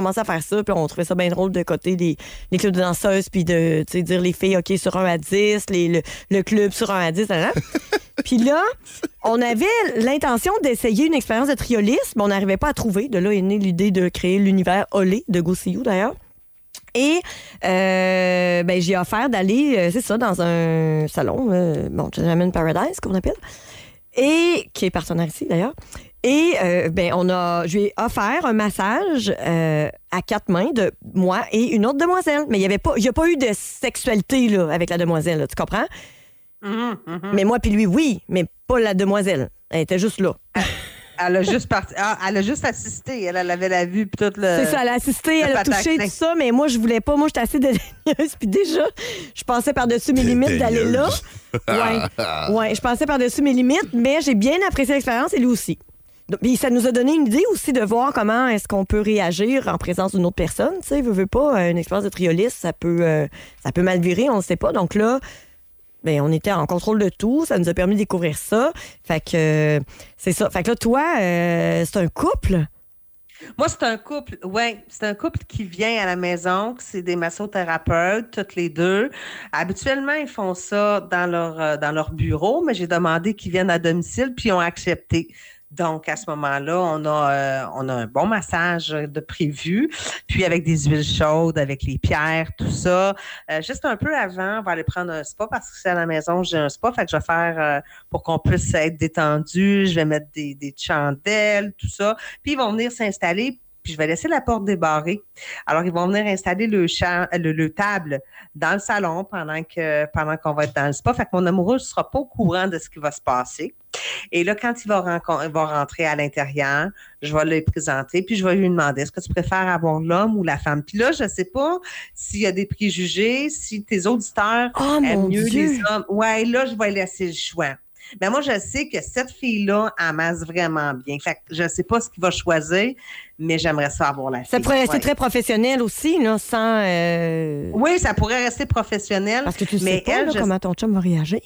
commencé à faire ça, puis on trouvait ça bien drôle de côté les, les clubs de danseuses, puis de dire les filles, OK, sur 1 à 10, les, le, le club sur 1 à 10, là, là. Puis là, on avait l'intention d'essayer une expérience de triolisme, mais on n'arrivait pas à trouver. De là est née l'idée de créer l'univers Olé de Go See You, d'ailleurs. Et euh, ben, j'ai offert d'aller, euh, c'est ça, dans un salon, euh, bon, Gentleman Paradise, qu'on appelle, et qui est partenaire ici, d'ailleurs. Et euh, ben, on a, je lui ai offert un massage euh, à quatre mains de moi et une autre demoiselle. Mais il n'y avait pas, il y a pas eu de sexualité là, avec la demoiselle, là, tu comprends? Mais moi puis lui, oui, mais pas la demoiselle. Elle était juste là. Elle a juste parti. Ah, elle a juste assisté. Elle, elle avait la vue puis tout le. C'est ça, elle a assisté, elle a touché tout ça, mais moi, je voulais pas. Moi, j'étais assez dédaigneuse. Puis déjà, je pensais par-dessus mes limites d'aller là. Ouais. ouais, je pensais par-dessus mes limites, mais j'ai bien apprécié l'expérience et lui aussi. Puis ça nous a donné une idée aussi de voir comment est-ce qu'on peut réagir en présence d'une autre personne. Tu sais, veux, veux pas, une expérience de triolisme, ça peut, euh, ça peut mal virer, on ne sait pas. Donc là, ben, on était en contrôle de tout. Ça nous a permis de découvrir ça. Fait que c'est ça. Fait que là, toi, euh, c'est un couple? Moi, c'est un couple, ouais, c'est un couple qui vient à la maison, c'est des massothérapeutes, toutes les deux. Habituellement, ils font ça dans leur euh, dans leur bureau, mais j'ai demandé qu'ils viennent à domicile, puis ils ont accepté. Donc, à ce moment-là, on a, euh, on a un bon massage de prévu, puis avec des huiles chaudes, avec les pierres, tout ça. Euh, juste un peu avant, on va aller prendre un spa parce que c'est à la maison, j'ai un spa, fait que je vais faire euh, pour qu'on puisse être détendu. Je vais mettre des, des chandelles, tout ça. Puis ils vont venir s'installer, puis je vais laisser la porte débarrée. Alors, ils vont venir installer le, le, le table dans le salon pendant que pendant qu'on va être dans le spa. Fait que mon amoureux ne sera pas au courant de ce qui va se passer. Et là, quand il va, rencon- il va rentrer à l'intérieur, je vais le présenter, puis je vais lui demander est-ce que tu préfères avoir l'homme ou la femme? Puis là, je ne sais pas s'il y a des préjugés, si tes auditeurs Oh, aiment mieux Dieu. les hommes. Ouais, là, je vais laisser le choix. Mais moi, je sais que cette fille-là amasse vraiment bien. Fait que je ne sais pas ce qu'il va choisir, mais j'aimerais ça avoir la fille. Ça pourrait rester Ouais. très professionnel aussi, là, sans. euh, Oui, ça pourrait rester professionnel. Parce que tu mais sais pas elle, là, je- comment ton chum va réagir.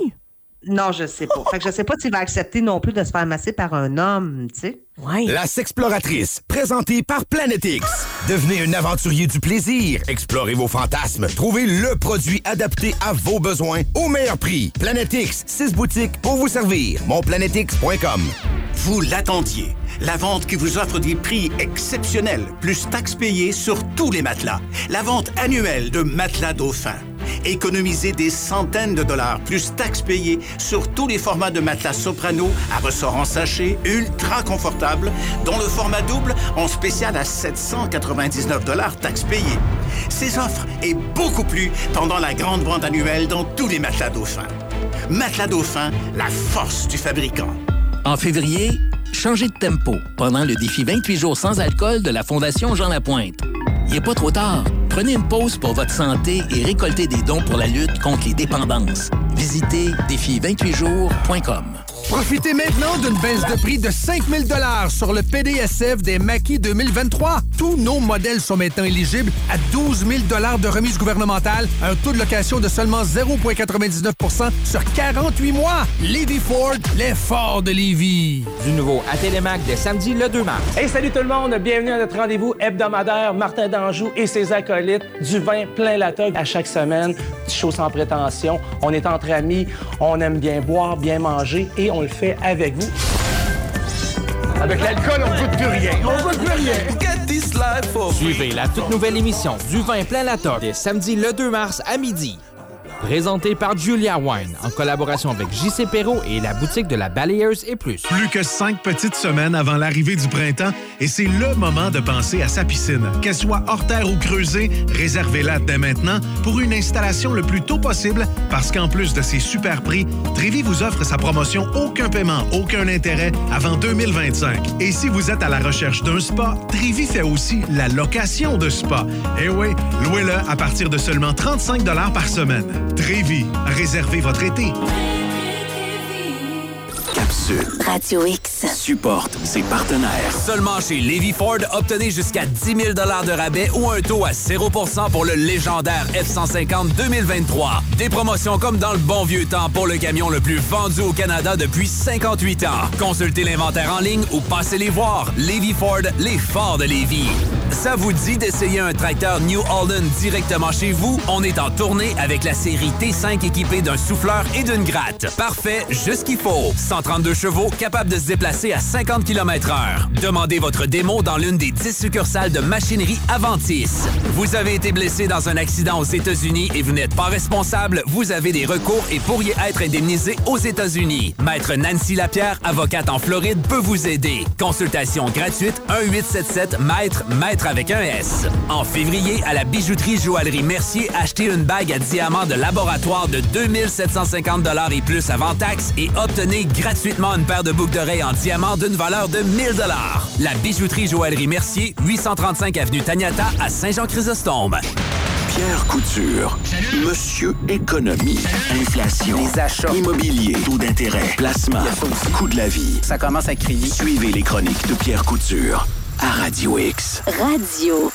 Non, je sais pas. fait que je sais pas s'il va accepter non plus de se faire masser par un homme, tu sais. Ouais. La Sexploratrice, présentée par Planetix. Devenez un aventurier du plaisir. Explorez vos fantasmes. Trouvez le produit adapté à vos besoins au meilleur prix. Planetix, six boutiques pour vous servir. Monplanetix.com. Vous l'attendiez. La vente qui vous offre des prix exceptionnels, plus taxes payées sur tous les matelas. La vente annuelle de Matelas Dauphin. Économisez des centaines de dollars, plus taxes payées sur tous les formats de matelas soprano à ressort en sachet, ultra confortable, dont le format double en spécial à 799 dollars taxes payées. Ces offres et beaucoup plus pendant la grande vente annuelle dans tous les matelas Dauphin. Matelas Dauphin, la force du fabricant. En février, changez de tempo pendant le défi 28 jours sans alcool de la Fondation Jean Lapointe. Il n'est pas trop tard. Prenez une pause pour votre santé et récoltez des dons pour la lutte contre les dépendances. Visitez défi28jours.com. Profitez maintenant d'une baisse de prix de 5000 dollars sur le PDSF des maquis 2023. Tous nos modèles sont maintenant éligibles à 12 000 dollars de remise gouvernementale, un taux de location de seulement 0,99% sur 48 mois. Levy Ford, l'effort de Lévis. du nouveau à Télémac dès samedi le 2 mars. Hey, salut tout le monde! Bienvenue à notre rendez-vous hebdomadaire Martin d'Anjou et ses acolytes. Du vin plein la toque à chaque semaine. Petit show sans prétention. On est entre amis, on aime bien boire, bien manger et on le fait avec vous. Avec l'alcool, on goûte plus rien. On goûte plus rien. Suivez la toute nouvelle émission Du vin plein la toque dès samedi le 2 mars à midi. Présentée par Julia Wine en collaboration avec JC Perrault et la boutique de la Balayeuse et plus. Plus que cinq petites semaines avant l'arrivée du printemps et c'est le moment de penser à sa piscine. Qu'elle soit hors terre ou creusée, réservez-la dès maintenant pour une installation le plus tôt possible parce qu'en plus de ses super prix, Trévi vous offre sa promotion aucun paiement, aucun intérêt avant 2025. Et si vous êtes à la recherche d'un spa, Trévi fait aussi la location de spa. Eh oui, louez-le à partir de seulement 35 par semaine. Trévi, réservez votre été. Capsule Radio X. supporte ses partenaires. Seulement chez Levy Ford, obtenez jusqu'à 10 000 de rabais ou un taux à 0% pour le légendaire F-150 2023. Des promotions comme dans le bon vieux temps pour le camion le plus vendu au Canada depuis 58 ans. Consultez l'inventaire en ligne ou passez les voir. Levy Ford, les forts de Lévis. Ça vous dit d'essayer un tracteur New Holland directement chez vous? On est en tournée avec la série T5 équipée d'un souffleur et d'une gratte. Parfait, juste ce qu'il faut. 132 chevaux, capable de se déplacer à 50 km h Demandez votre démo dans l'une des 10 succursales de machinerie Aventis. Vous avez été blessé dans un accident aux États-Unis et vous n'êtes pas responsable, vous avez des recours et pourriez être indemnisé aux États-Unis. Maître Nancy Lapierre, avocate en Floride, peut vous aider. Consultation gratuite 1-877 Maître, avec un S. En février, à la bijouterie Joaillerie Mercier, achetez une bague à diamant de laboratoire de 2750 et plus avant taxes et obtenez gratuitement une paire de boucles d'oreilles en diamant d'une valeur de 1000 La bijouterie Joaillerie Mercier, 835 Avenue Taniata à Saint-Jean-Chrysostome. Pierre Couture. Monsieur Économie. Inflation. Les achats. Immobilier. Taux d'intérêt. Placement. Coût de la vie. Ça commence à crier. Suivez les chroniques de Pierre Couture à Radio X. Radio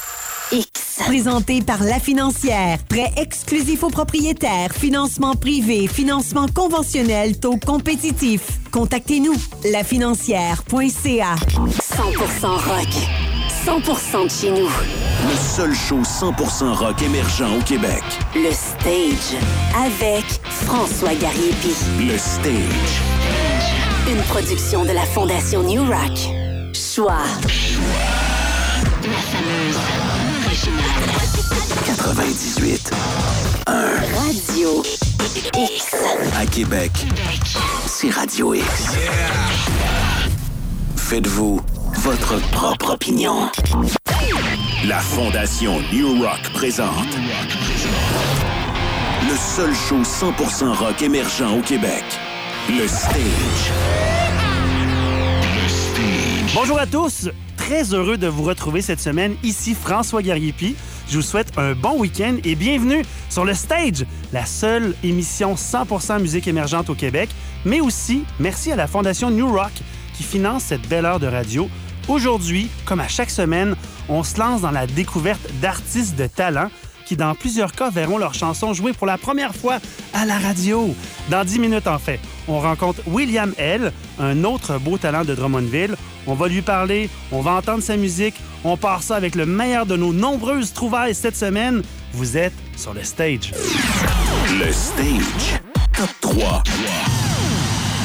X. Présenté par La Financière. Prêt exclusif aux propriétaires. Financement privé. Financement conventionnel. Taux compétitif. Contactez-nous. Lafinancière.ca. 100% rock. 100% de chez nous. Le seul show 100% rock émergent au Québec. Le Stage. Avec François Gariepi. Le Stage. Une production de la Fondation New Rock. Choix. La fameuse. 98. 1. Radio X. À Québec. C'est Radio X. Faites-vous votre propre opinion. La Fondation New Rock présente. Le seul show 100% rock émergent au Québec. Le Stage. Bonjour à tous, très heureux de vous retrouver cette semaine. Ici François Gariepi. Je vous souhaite un bon week-end et bienvenue sur le Stage, la seule émission 100% musique émergente au Québec, mais aussi merci à la Fondation New Rock qui finance cette belle heure de radio. Aujourd'hui, comme à chaque semaine, on se lance dans la découverte d'artistes de talent qui, dans plusieurs cas, verront leurs chansons jouées pour la première fois à la radio. Dans 10 minutes, en fait, on rencontre William L., un autre beau talent de Drummondville. On va lui parler, on va entendre sa musique, on part ça avec le meilleur de nos nombreuses trouvailles cette semaine. Vous êtes sur le stage. Le Stage. Top 3.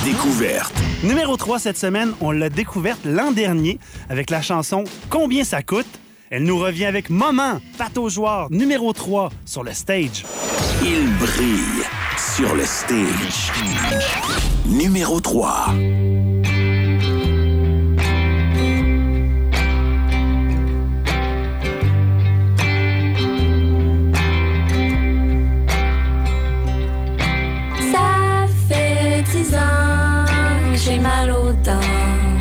Découverte. Numéro 3 cette semaine, on l'a découverte l'an dernier avec la chanson Combien ça coûte? Elle nous revient avec Moment, Pato Joueur, numéro 3 sur le stage. Il brille sur le stage. Numéro 3. Ça fait dix ans, j'ai mal aux dents.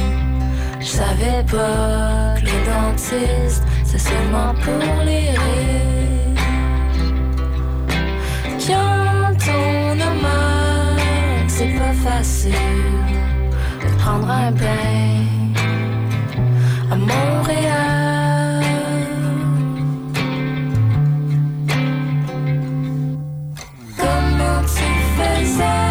Je savais pas que le dentiste, c'est seulement pour les rires. Quand on a mal, c'est pas facile de prendre un bain à Montréal. Comment tu faisais,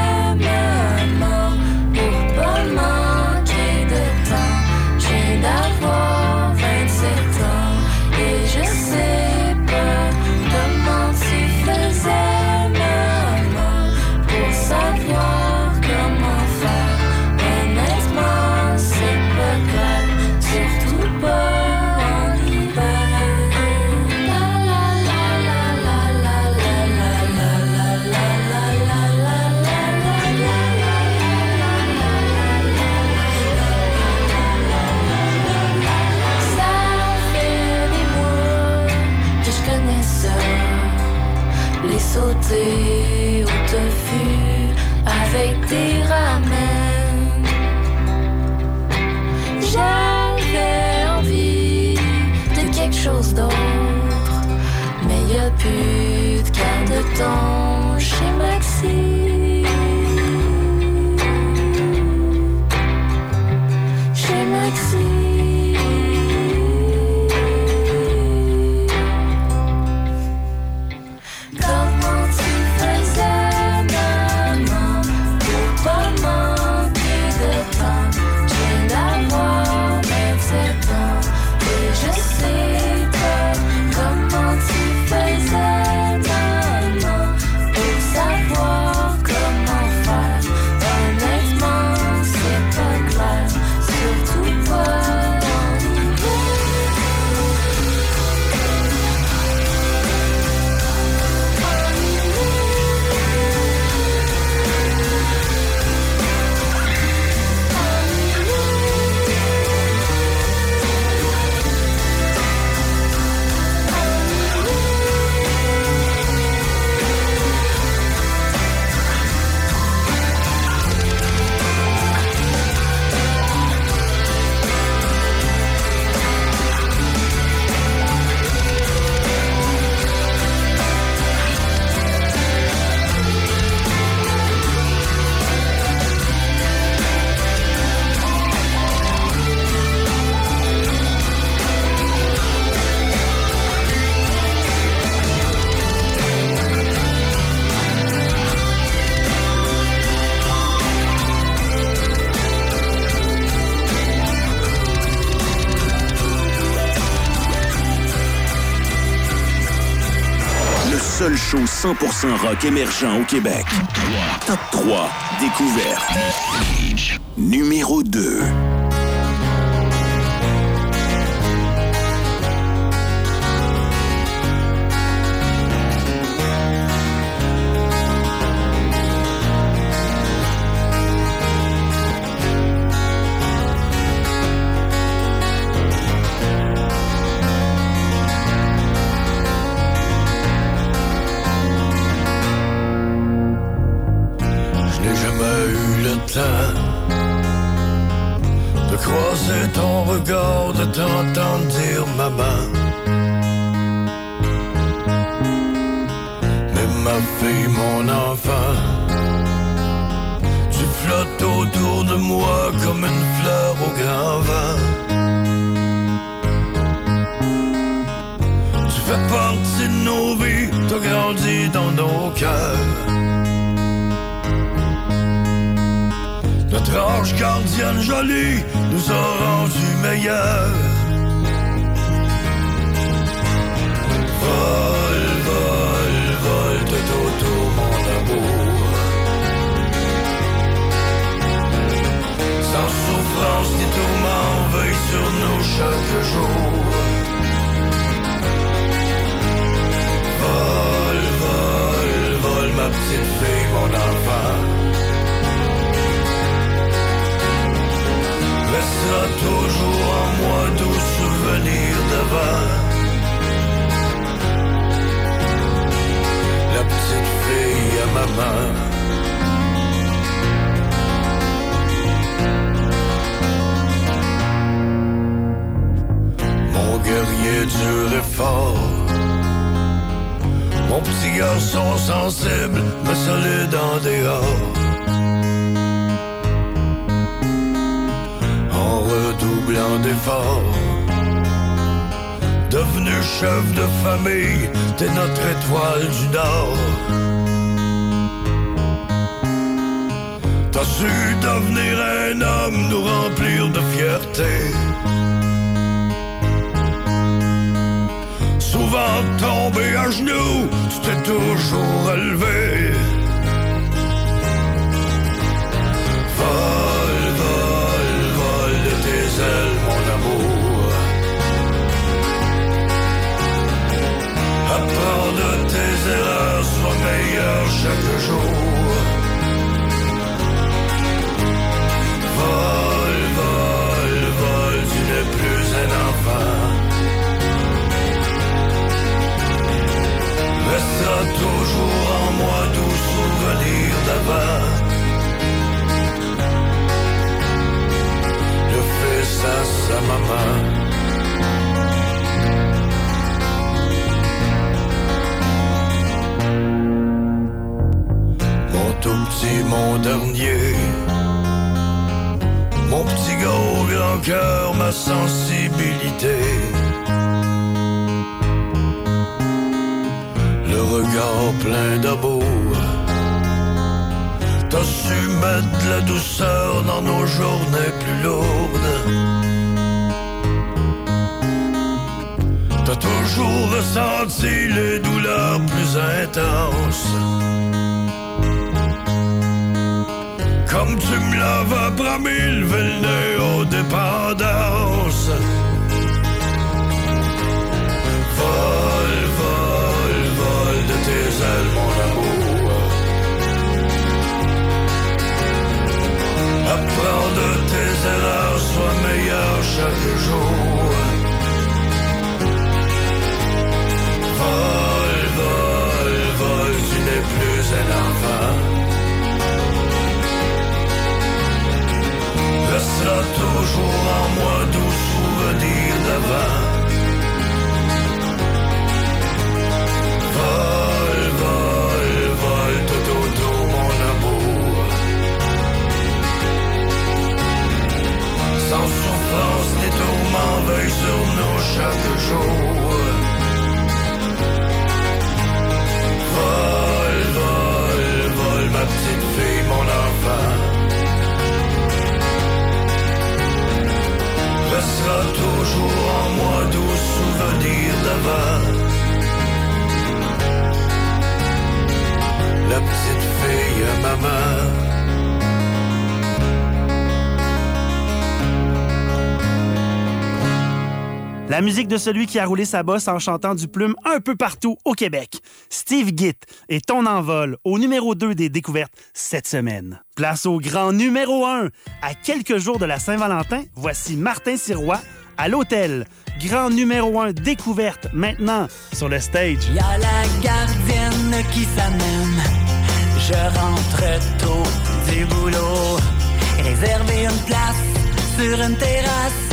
plus de canne de thon chez Maxi. Seul show 100% rock émergent au Québec. Top 3 découverte. Numéro 2. Petit garçon sensible, mais solide en dehors. en redoublant d'efforts. Devenu chef de famille, t'es notre étoile du Nord. T'as su devenir un homme, nous remplir de fierté. Souvent tombé à genoux, tu t'es toujours relevé. Vol, vol, vol de tes ailes, mon amour. Apprends de tes erreurs, sois meilleur chaque jour. Vol, Le fils à sa maman. Mon tout petit, mon dernier. Mon petit gars grand cœur, ma sensibilité. Le regard plein d'amour. T'as su mettre la douceur dans nos journées plus lourdes. T'as toujours ressenti les douleurs plus intenses. Comme tu me l'avais promis, lever le nez aux dépendances. De tes erreurs, sois meilleur chaque jour. Vol, vol, vol, tu n'es plus un enfant. Restera toujours en moi doux chaque jour. Vol, vol, vol, ma petite fille, mon enfant. Restera toujours en moi doux souvenirs d'avant. La petite fille, maman. La musique de celui qui a roulé sa bosse en chantant du plume un peu partout au Québec. Steve Gitt et Ton envol au numéro 2 des découvertes cette semaine. Place au grand numéro 1. À quelques jours de la Saint-Valentin, voici Martin Sirois à l'hôtel. Grand numéro 1 découverte maintenant sur le stage. Y a la gardienne qui s'amène. Je rentre tôt boulot. Une place sur une terrasse.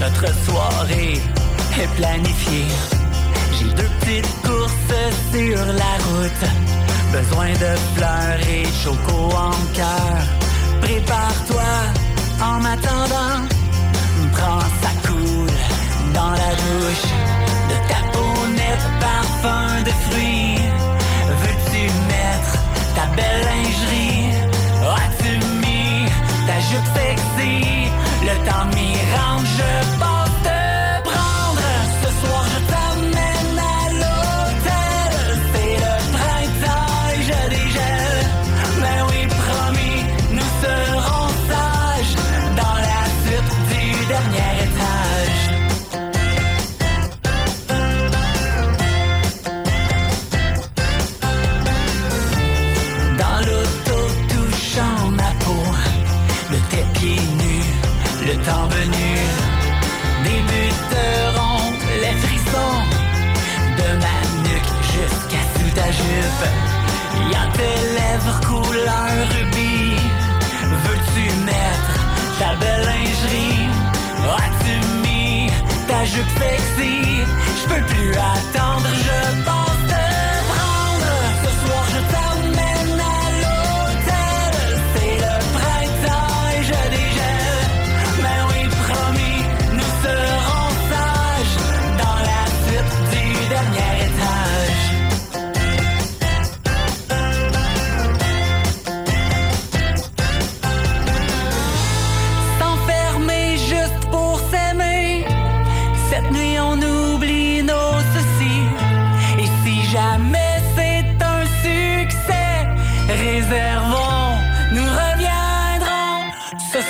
Notre soirée est planifiée. J'ai deux petites courses sur la route. Besoin de fleurs et choco en cœur. Prépare-toi en attendant. Prends ça cool dans la douche. De ta peau nette, parfum de fruits. Veux-tu mettre ta belle lingerie? As-tu mis ta jupe sexy? Le temps m'y rentre, je pense jupe. Y a tes lèvres couleur rubis. Veux-tu mettre ta belle lingerie? As-tu mis ta jupe sexy? Je peux plus attendre, je pense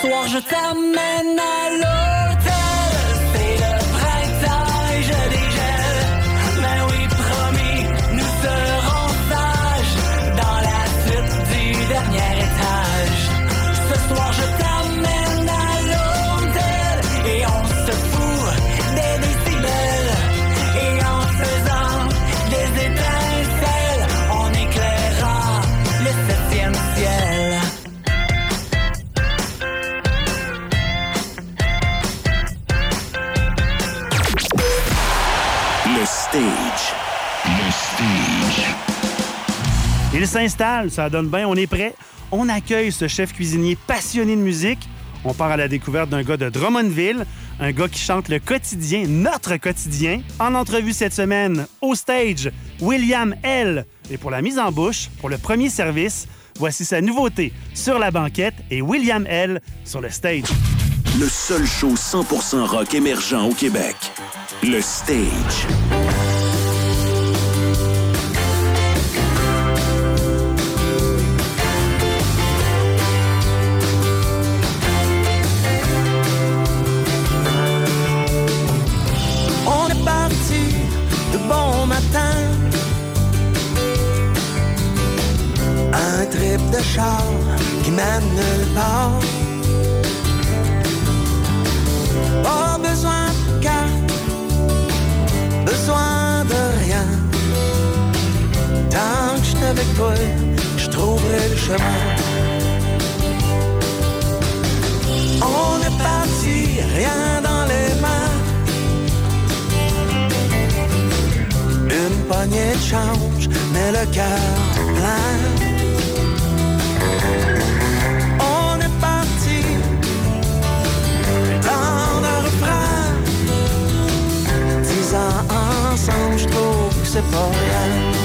soir, je t'amène à l'hôtel. S'installe, ça donne bien, on est prêt. On accueille ce chef cuisinier passionné de musique. On part à la découverte d'un gars de Drummondville, un gars qui chante le quotidien, notre quotidien. En entrevue cette semaine, au stage, William L. Et pour la mise en bouche, pour le premier service, voici sa nouveauté sur la banquette et William L. sur le stage. Le seul show 100% rock émergent au Québec. Le stage. Qui mène nulle part. Pas besoin de carte, besoin de rien. Tant que je avec toi, je trouverai le chemin. On est parti, rien dans les mains. Une poignée de change, mais le cœur trouve que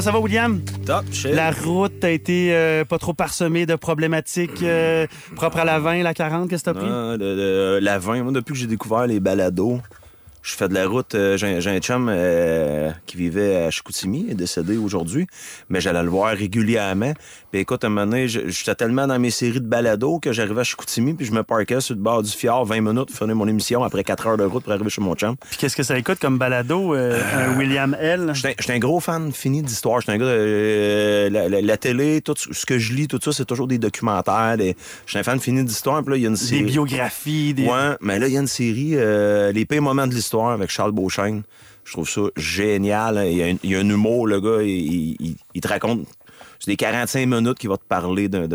comment ça va, William? Top. La route a été euh, pas trop parsemée de problématiques euh, propres à la 20, la 40. Qu'est-ce que t'as pris? Le- le- la 20, moi, depuis que j'ai découvert les balados, je fais de la route. euh, j'ai, un- j'ai un chum euh, qui vivait à Chicoutimi, il est décédé aujourd'hui, mais j'allais le voir régulièrement. Puis écoute, à un moment donné, j'étais tellement dans mes séries de balados que j'arrivais à Chicoutimi, puis je me parquais sur le bord du fjord 20 minutes pour finir mon émission après 4 heures de route pour arriver chez mon chum. Puis qu'est-ce que ça écoute comme balado, euh, un William L? J'étais un gros fan fini d'histoire. J'étais un gars de la, la- la télé, tout ce que je lis, tout ça, c'est toujours des documentaires. Des... J'étais un fan fini d'histoire. Puis là, il y a une série. biographies, des- Ouais, mais là, il y a une série, Les pires moments de l'histoire avec Charles Beauchesne. Je trouve ça génial. hein. Il y a un, il y a un humour, le gars. Il, il- il te raconte. C'est des 45 minutes qu'il va te parler d'un-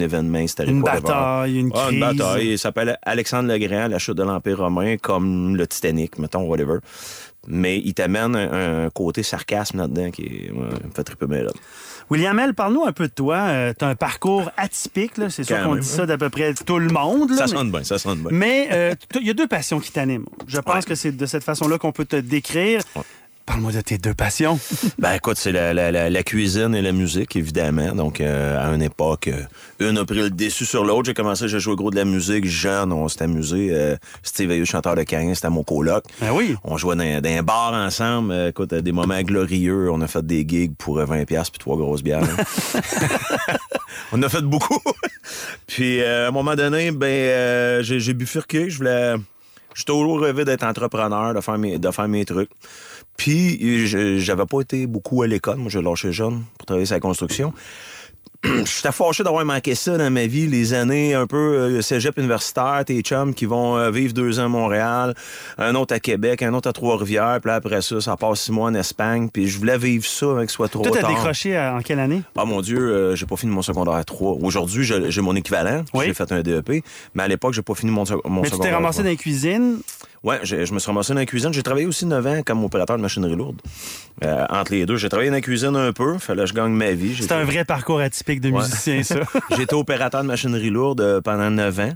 événement historique. Une bataille, une Ah, Une bataille. Il s'appelle Alexandre le Grand, la chute de l'Empire romain, comme le Titanic, mettons, whatever. Mais il t'amène un, un côté sarcasme là-dedans qui ouais, me fait triper là. William L, parle-nous un peu de toi. tu as un parcours atypique, c'est sûr qu'on dit ça d'à peu près tout le monde. là, Ça mais- sonne bien, ça sonne bien. Mais euh, il y a deux passions qui t'animent. Je pense que c'est de cette façon-là qu'on peut te décrire. Parle-moi de tes deux passions. Ben écoute, c'est la, la- la- la cuisine et la musique, évidemment. Donc, euh, à une époque, euh, une a pris le dessus sur l'autre. J'ai commencé, j'ai joué gros de la musique. Jeune, on s'est amusé. Euh, Steve Ayoub, chanteur de 15, c'était mon coloc. Ben oui. On jouait dans, dans un bar ensemble. Euh, écoute, des moments glorieux. On a fait des gigs pour euh, 20$ puis trois grosses bières. hein. on a fait beaucoup. puis, à un moment donné, ben, j'ai, j'ai bifurqué. Je voulais... J'ai toujours rêvé d'être entrepreneur, de faire mes, de faire mes trucs. Puis, je- j'avais pas été beaucoup à l'école. Moi, j'ai lâché jeune pour travailler sur la construction. J'étais fâché d'avoir manqué ça dans ma vie, les années un peu euh, cégep universitaire, tes chums qui vont euh, vivre deux ans à Montréal, un autre à Québec, un autre à Trois-Rivières, puis après ça, ça passe six mois en Espagne, puis je voulais vivre ça avec soit trop Toi, t'as décroché à- en quelle année? Ah mon Dieu, euh, j'ai pas fini mon secondaire 3. Aujourd'hui, j'ai mon équivalent. J'ai fait un DEP, mais à l'époque, j'ai pas fini mon, mon Mais tu secondaire t'es ramassé 3. dans les cuisines. Ouais, je me suis ramassé dans la cuisine. J'ai travaillé aussi 9 ans comme opérateur de machinerie lourde. Euh, entre les deux, j'ai travaillé dans la cuisine un peu. Fallait que je gagne ma vie. C'est un vrai parcours atypique de Ouais. musicien, ça. J'ai été opérateur de machinerie lourde euh, pendant 9 ans.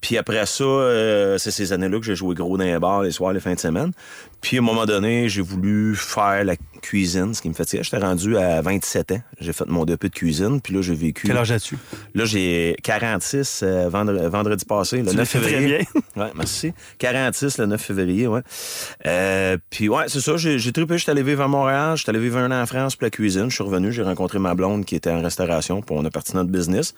Puis après ça, euh, c'est ces années-là que j'ai joué gros dans les bars les soirs, les fins de semaine. Puis à un moment donné, j'ai voulu faire la cuisine, ce qui me fatiguait. J'étais rendu à 27 ans. J'ai fait mon DP de cuisine, puis là, j'ai vécu... Quel âge as-tu? Là, j'ai 46 euh, vendre- vendredi passé, le Tu 9 le fais très février. ouais, merci. 46 le 9 février, ouais. Euh, puis ouais, c'est ça, j'ai j'ai trippé, j'étais allé vivre à Montréal, j'étais allé vivre un an en France pour la cuisine, je suis revenu, j'ai rencontré ma blonde qui était en restauration, puis on a parti notre business.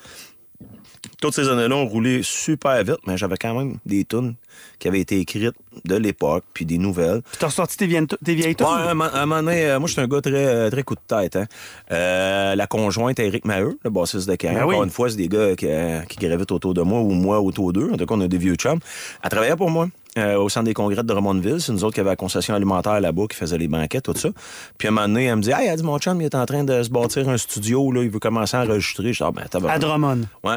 Toutes ces années-là ont roulé super vite, mais j'avais quand même des tunes qui avaient été écrites de l'époque, puis des nouvelles. Tu as ressorti tes vieilles, tes vieilles tunes? Ouais, à un moment- donné, euh, moi, je suis un gars très, euh, très coup de tête. Hein. Euh, la conjointe, Eric Maheu, le bassiste de Carré. Ben oui. Encore une fois, c'est des gars qui, euh, qui gravitent autour de moi ou moi autour d'eux. En tout cas, on a des vieux chums. Elle travaillait pour moi. euh, au centre des congrès de Drummondville. C'est nous autres qui avaient la concession alimentaire là-bas, qui faisait les banquets, tout ça. Puis à un moment donné, elle me dit Hey, elle dit, mon chum, il est en train de se bâtir un studio, là, il veut commencer à enregistrer. Je dis, ah, ben, t'as À Drummond. Ouais.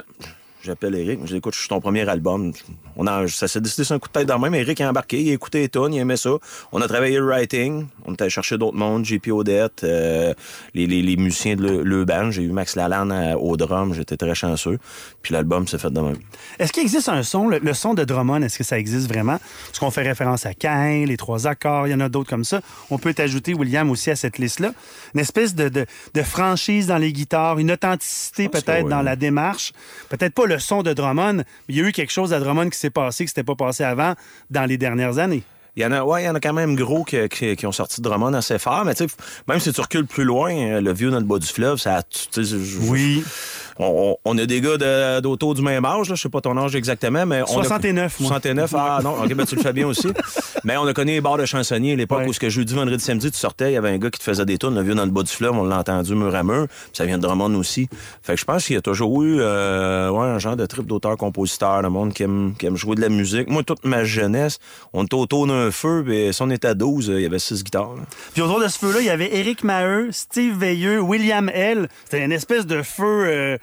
J'appelle Eric. Je dis, écoute, je suis ton premier album. On a, ça s'est décidé sur un coup de tête dans le même. Eric a embarqué, il a écouté les tunes, il aimait ça. On a travaillé le writing. On était allé chercher d'autres mondes, JP Odette, euh, les, les, les musiciens de le, le band. J'ai eu Max Lalanne à- au drum. J'étais très chanceux. Puis l'album s'est fait de même. Est-ce qu'il existe un son, le, le son de Drummond, est-ce que ça existe vraiment? Parce qu'on fait référence à Cain, les trois accords, il y en a d'autres comme ça. On peut ajouter William aussi à cette liste-là. Une espèce de, de- de franchise dans les guitares, une authenticité peut-être oui. dans la démarche. Peut-être pas le son de Drummond, il y a eu quelque chose à Drummond qui s'est passé, qui s'était pas passé avant dans les dernières années. Il y en a, ouais, il y en a quand même gros qui, qui- qui ont sorti de Drummond assez fort, mais tu sais, même si tu recules plus loin, euh, le vieux dans le bas du fleuve, ça a, tu sais, Oui. On- on a des gars de- d'auto du même âge, là, je sais pas ton âge exactement, mais on a- 69, moi. 69, ah non, ok, ben tu le fais bien aussi. mais on a connu les bars de chansonniers, l'époque où ce que jeudi, vendredi, samedi, tu sortais, il y avait un gars qui te faisait des tunes, le vieux dans le bas du fleuve, on l'a entendu mur à mur, puis ça vient de Drummond aussi. Fait que je pense qu'il y a toujours eu euh, ouais, un genre de trip d'auteur-compositeur, le monde qui aime, qui aime jouer de la musique. Moi, toute ma jeunesse, on était autour d'un feu, puis si on était à 12, euh, il y avait six guitares. là. Puis autour de ce feu-là, il y avait Éric Maheu, Steve Veilleux, William L. C'était une espèce de feu, euh,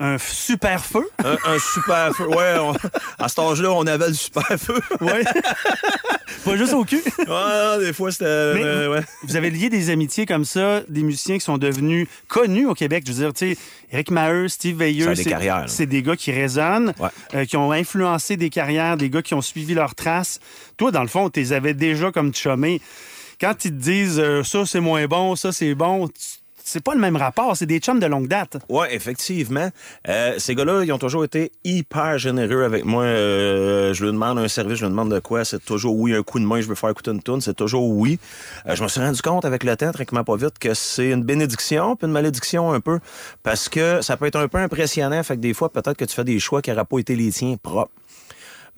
un super feu. Un, un super feu. Ouais, on- à cet âge-là, on avait le super feu. Ouais. Pas juste au cul. Ouais, des fois, c'était. Euh, ouais. Vous avez lié des amitiés comme ça, des musiciens qui sont devenus connus au Québec. Je veux dire, tu sais, Eric Maheu, Steve Veilleux, c'est- carrières, là. c'est des gars qui résonnent, euh, qui ont influencé des carrières, des gars qui ont suivi leurs traces. Toi, dans le fond, tu les avais déjà comme chumés. Quand ils te disent euh, ça, c'est moins bon, ça, c'est bon, tu- c'est pas le même rapport. C'est des chums de longue date. Ouais, effectivement. Euh, ces gars-là, ils ont toujours été hyper généreux avec moi. Euh, je lui demande un service, je lui demande de quoi. C'est toujours oui, un coup de main, je veux faire écouter une tune, c'est toujours oui. Euh, je me suis rendu compte avec le temps, tranquillement pas vite, que c'est une bénédiction puis une malédiction un peu. Parce que ça peut être un peu impressionnant. Fait que des fois, peut-être que tu fais des choix qui n'auraient pas été les tiens propres.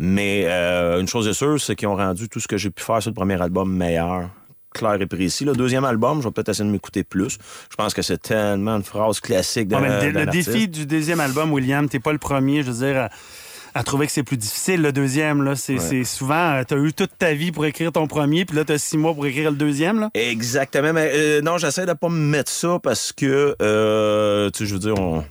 Mais une chose est sûre, c'est qu'ils ont rendu tout ce que j'ai pu faire sur le premier album meilleur. Clair et précis. Le deuxième album, je vais peut-être essayer de m'écouter plus. Je pense que c'est tellement une phrase classique d'un Ouais, mais le, défi du deuxième album, William, t'es pas le premier, je veux dire, à, à trouver que c'est plus difficile. Le deuxième, là, c'est Ouais. souvent, tu as eu toute ta vie pour écrire ton premier, puis là, tu as six mois pour écrire le deuxième. Là. Exactement. Mais euh, non, j'essaie de pas me mettre ça parce que, euh, tu sais, je veux dire, on.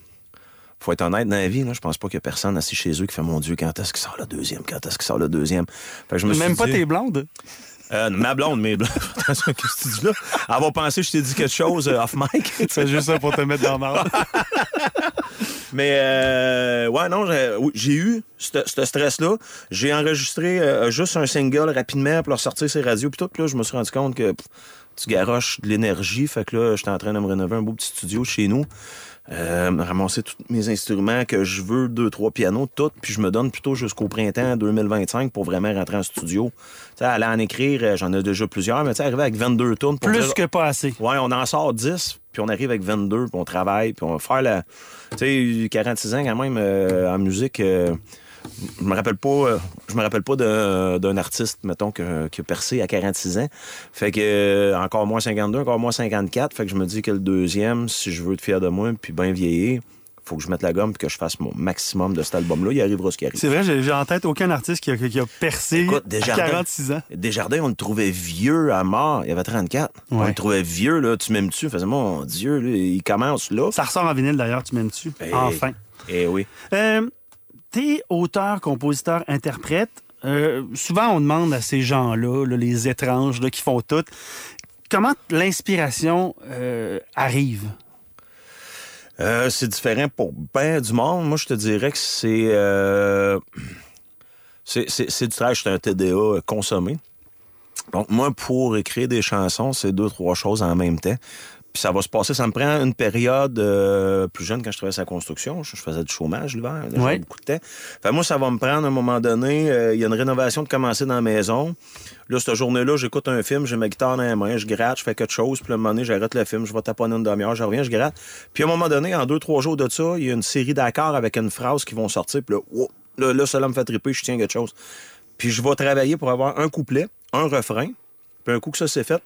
Faut être honnête dans la vie, là. Je pense pas qu'il y a personne assis chez eux qui fait Mon Dieu, quand est-ce qu'il sort le deuxième? Quand est-ce qu'il sort le deuxième? Fait que je me suis Même pas dit- tes blondes. Euh, ma blonde, mais blonde. Attention, qu'est-ce que tu dis là? Elle va penser que je t'ai dit quelque chose euh, off mic. C'est juste ça pour te mettre dans la marde. Mais euh, ouais, non, j'ai eu ce ce stress-là. J'ai enregistré euh, juste un single rapidement pour leur sortir ses radios. Puis tout, puis là, je me suis rendu compte que pff, tu garoches de l'énergie. Fait que là, j'étais en train de me rénover un beau petit studio chez nous. Euh, ramasser tous mes instruments que je veux, deux, trois pianos, tout, puis je me donne plutôt jusqu'au printemps 2025 pour vraiment rentrer en studio. Tu sais, aller en écrire, euh, j'en ai déjà plusieurs, mais arriver avec 22 tonnes Plus dire- que pas assez. Ouais, on en sort 10, puis on arrive avec 22, puis on travaille, puis on va faire la... Tu sais, 46 ans quand même euh, en musique... euh, je me rappelle pas euh, je me rappelle pas d'un d'un artiste mettons que- qui a percé à 46 ans fait que euh, encore moins 52 encore moins 54 fait que je me dis que le deuxième si je veux être fier de moi puis bien vieillir faut que je mette la gomme puis que je fasse mon maximum de cet album là il arrivera ce qui arrive C'est vrai, j'ai en tête aucun artiste qui a, qui a percé Écoute, à Desjardins, 46 ans. Desjardins, on le trouvait vieux à mort. Il avait 34. On le trouvait vieux, là. Tu m'aimes-tu? On faisait, mon Dieu, là, il commence là. Ça ressort en vinyle d'ailleurs, tu m'aimes-tu? Eh, Enfin. Eh oui. Euh, T'es auteur, compositeur, interprète. Euh, souvent, on demande à ces gens-là, là, les étranges qui font tout, comment l'inspiration euh, arrive? Euh, c'est différent pour ben du monde. Moi, je te dirais que c'est... c'est c'est- c'est du travail. Je suis un TDA consommé. Donc, moi, pour écrire des chansons, c'est deux, trois choses en même temps. Puis ça va se passer. Ça me prend une période euh, plus jeune quand je travaillais sur la construction. Je, je faisais du chômage l'hiver. j'avais Ouais. beaucoup de temps. Fait moi, ça va me prendre à un moment donné. euh, Il y a une rénovation de commencer dans la maison. Là, cette journée-là, j'écoute un film, j'ai ma guitare dans la main, je gratte, je fais quelque chose. Puis à un moment donné, j'arrête le film, je vais taponner une demi-heure, je reviens, je gratte. Puis à un moment donné, en deux, trois jours de ça, il y a une série d'accords avec une phrase qui vont sortir. Puis là, wow, là, là, cela me fait triper, je tiens quelque chose. Puis je vais travailler pour avoir un couplet, un refrain. Puis un coup que ça c'est fait,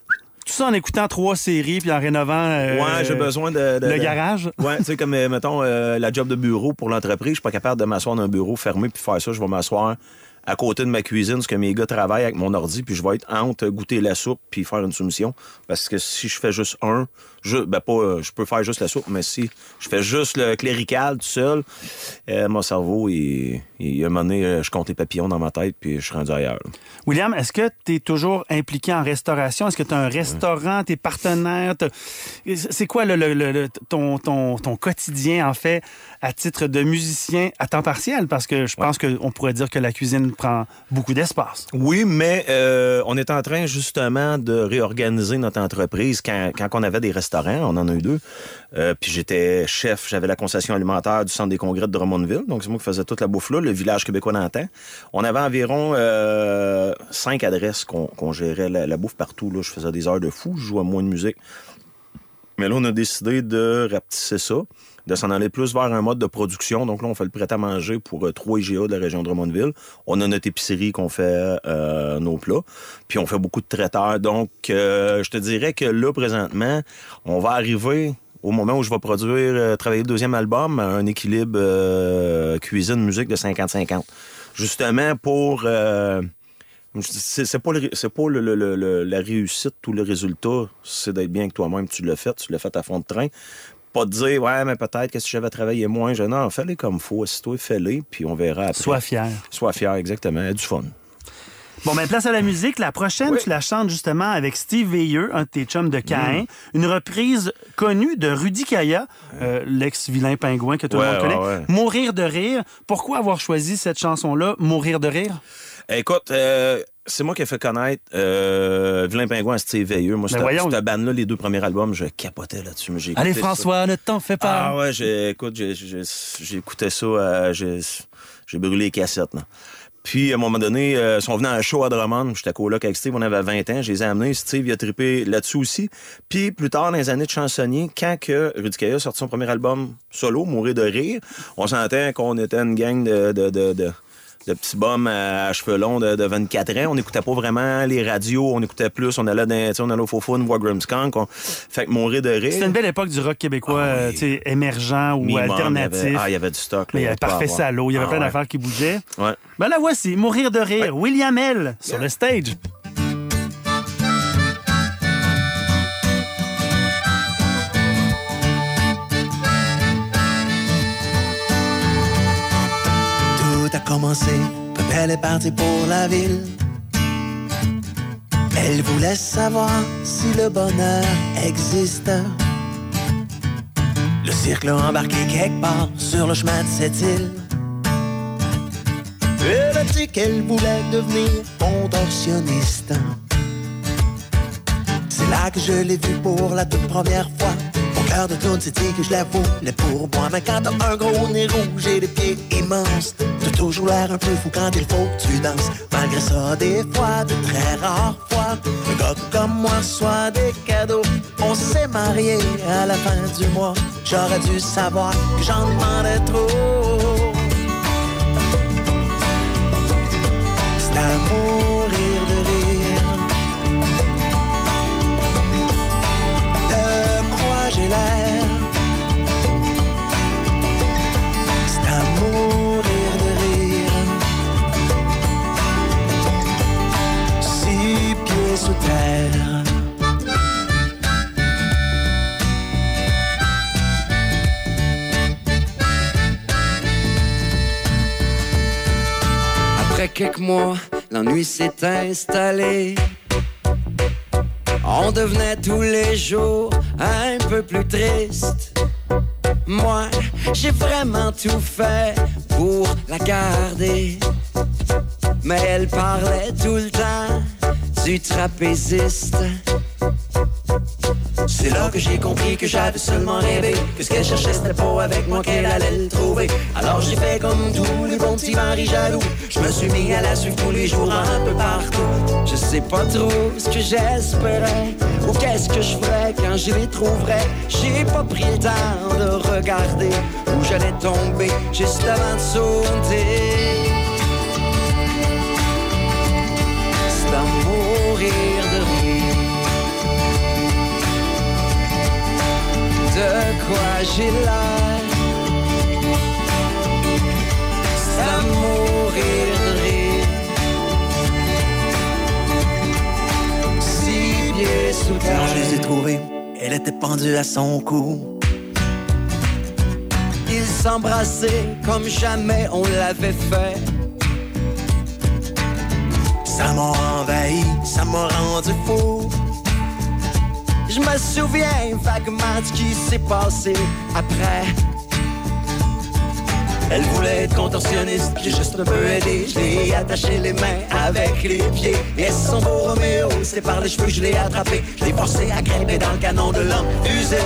Tout ça en écoutant trois séries puis en rénovant euh, Ouais, j'ai besoin de, de- le de- garage. Ouais, tu sais, comme, euh, mettons, euh, la job de bureau pour l'entreprise, je suis pas capable de m'asseoir dans un bureau fermé puis faire ça. Je vais m'asseoir à côté de ma cuisine, ce que mes gars travaillent avec mon ordi, puis je vais être entre goûter la soupe puis faire une soumission. Parce que si je fais juste un, je, ben pas, euh, je peux faire juste la soupe, mais si je fais juste le clérical tout seul, euh, mon cerveau, il, il, à un moment donné, euh, je compte les papillons dans ma tête, puis je suis rendu ailleurs. là. William, est-ce que tu es toujours impliqué en restauration? Est-ce que tu as un restaurant, tes partenaires? C'est quoi le, le- le- le- ton, ton, ton quotidien, en fait, à titre de musicien à temps partiel? Parce que je pense qu'on pourrait dire que la cuisine prend beaucoup d'espace. Oui, mais euh, on est en train justement de réorganiser notre entreprise. Quand, quand on avait des restaurants, on en a eu deux, euh, puis j'étais chef, j'avais la concession alimentaire du centre des congrès de Drummondville, donc c'est moi qui faisais toute la bouffe là, le village québécois d'antan. On avait environ euh, cinq adresses qu'on gérait la, la bouffe partout. Là. Je faisais des heures de fou, je jouais moins de musique. Mais là, on a décidé de rapetisser ça, de s'en aller plus vers un mode de production. Donc là, on fait le prêt-à-manger pour euh, trois IGA de la région de Drummondville. On a notre épicerie qu'on fait euh, nos plats. Puis on fait beaucoup de traiteurs. Donc, euh, je te dirais que là, présentement, on va arriver au moment où je vais produire, travailler le deuxième album, un équilibre cuisine-musique de 50-50. Justement pour... c'est pas, le- pas la réussite ou le résultat, c'est d'être bien avec toi-même. Tu l'as fait, tu l'as fait à fond de train. Pas de dire, ouais, mais peut-être que si j'avais travaillé moins, je non, fais-les comme faut, assis-toi, fais-les, puis on verra après. Sois fier. Sois fier, exactement. Du fun. Bon, ben place à la musique. La prochaine, tu la chantes justement avec Steve Veilleux, un de tes chums de Mm. Caïn. Une reprise connue de Rudy Kaya, euh, l'ex-vilain pingouin que tout le Ouais, monde connaît. ouais, ouais. Mourir de rire. Pourquoi avoir choisi cette chanson-là, Mourir de rire? Écoute, euh, c'est moi qui ai fait connaître euh, Vilain Pingouin à Steve Veilleux. Moi, Ben cette, bande-là, les deux premiers albums, je capotais là-dessus. mais Allez, écouté ça. François, ne t'en fais pas. Ah ouais, écoute, écouté ça, euh, j'ai, brûlé les cassettes. là. Puis, à un moment donné, euh, ils sont venus à un show à Drummond. J'étais coloc avec Steve, on avait 20 ans. Je les ai amenés. Steve, il a trippé là-dessus aussi. Puis, plus tard, dans les années de chansonnier, quand que Rudy Kaya a sorti son premier album solo, Mourir de rire, on sentait qu'on était une gang de... de, de, de de petits bums à cheveux longs de, de 24 ans. On n'écoutait pas vraiment les radios, on écoutait plus. On allait, dans, on allait au Fofun voir Grimmskunk. On... Fait que mourir de rire. C'était une belle époque du rock québécois, euh, tu sais, émergent ou Mimum, alternatif. il avait- ah, il y avait du stock. là, Mais il y avait Parfait. Salaud, il y avait Ah, plein ouais. d'affaires qui bougeaient. Ouais. Ben la voici, Mourir de rire, William L. sur le stage. Commencé est partie pour la ville. Elle voulait savoir si le bonheur existe. Le cirque l'a embarqué quelque part sur le chemin de cette île. Elle a dit qu'elle voulait devenir contorsionniste. C'est là que je l'ai vue pour la toute première fois. Cœur de clown s'est dit que je la voulais pour moi. Mais quand t'as un gros nez rouge et des pieds immenses, t'as toujours l'air un peu fou quand il faut que tu danses. Malgré ça, des fois, de très rares fois, un gars comme moi soit des cadeaux. On s'est mariés à la fin du mois. J'aurais dû savoir que j'en demandais trop. C'est Après quelques mois, l'ennui s'est installé. On devenait tous les jours un peu plus triste. Moi, j'ai vraiment tout fait pour la garder. Mais elle parlait tout le temps du trapéziste. C'est là que j'ai compris que j'avais seulement rêvé Que ce qu'elle cherchait c'était pas avec moi qu'elle allait le trouver. Alors j'ai fait comme tous les bons petits maris jaloux. Je me suis mis à la suivre tous les jours un peu partout. Je sais pas trop ce que j'espérais Ou qu'est-ce que je ferais quand je les trouverais. J'ai pas pris le temps de regarder Où j'allais tomber juste avant de sauter de quoi j'ai l'air Ça mourir de rire. Six pieds sous terre. Je les ai trouvés. Elle était pendue à son cou. Ils s'embrassaient comme jamais on l'avait fait ça m'a envahi, ça m'a rendu fou. Je me souviens vaguement de ce qui s'est passé après. Elle voulait être contorsionniste, j'ai juste un peu aidé. Je l'ai attaché les mains avec les pieds. Et son beau Roméo, c'est par les cheveux que je l'ai attrapé. Je l'ai forcé à grimper dans le canon de usé.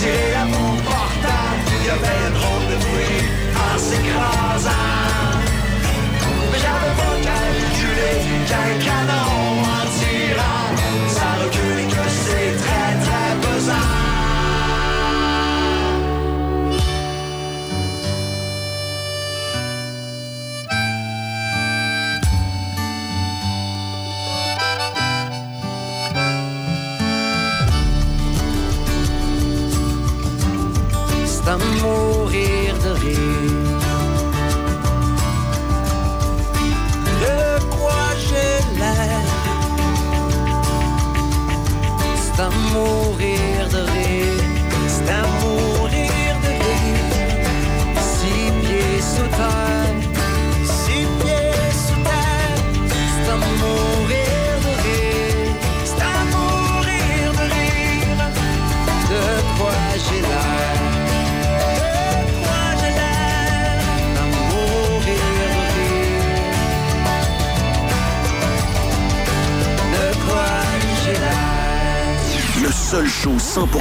Tiré la bombe portable. Il y avait un drôle de bruit en s'écrasant. Mais j'avais pas calculé qu'un canon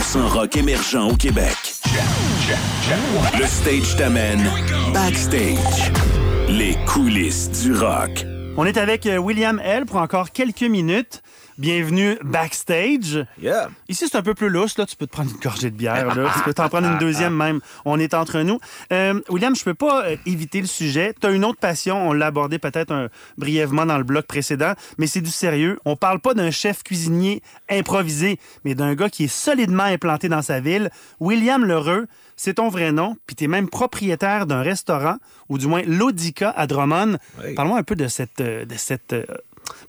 100% rock émergent au Québec. Le stage t'amène backstage. Les coulisses du rock. On est avec euh, William L pour encore quelques minutes. Bienvenue backstage. Yeah. Ici, c'est un peu plus lousse. Là. Tu peux te prendre une gorgée de bière. Là. tu peux t'en prendre une deuxième même. On est entre nous. Euh, William, je peux pas euh, éviter le sujet. Tu as une autre passion. On l'a abordé peut-être un- brièvement dans le bloc précédent, mais c'est du sérieux. On parle pas d'un chef cuisinier improvisé, mais d'un gars qui est solidement implanté dans sa ville. William Lheureux, c'est ton vrai nom, puis tu es même propriétaire d'un restaurant, ou du moins l'Audica à Drummond. Parle-moi un peu de cette... euh, De cette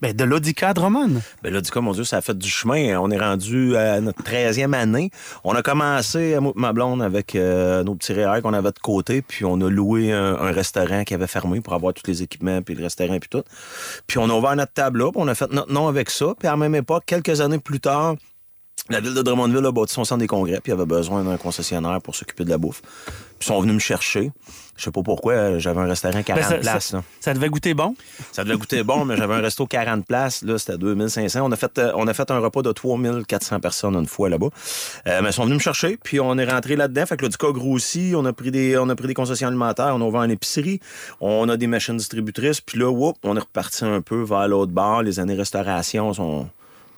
ben, de l'Audica à Drummond. Ben coup, mon Dieu, ça a fait du chemin. On est rendu à notre 13e année. On a commencé, moi et ma blonde, avec euh, nos petits REER qu'on avait de côté, puis on a loué un, un restaurant qui avait fermé pour avoir tous les équipements, puis le restaurant, puis tout. Puis on a ouvert notre table là, puis on a fait notre nom avec ça. Puis à la même époque, quelques années plus tard, la ville de Drummondville a bâti son centre des congrès, puis il avait besoin d'un concessionnaire pour s'occuper de la bouffe. Puis ils sont venus me chercher. Je sais pas pourquoi, euh, j'avais un restaurant 40 Ben, ça- places. ça- devait goûter bon. Ça devait goûter bon, mais j'avais un resto 40 places. Là, c'était à 2500. On a fait, euh, on a fait un repas de 3400 personnes une fois là-bas. Euh, mais ils sont venus me chercher, puis on est rentré là-dedans. Fait que là, du cas grossi, on a pris des, on a pris des concessions alimentaires, on a ouvert une épicerie, on a des machines distributrices, puis là, whoop, on est reparti un peu vers l'autre bar. Les années restauration sont,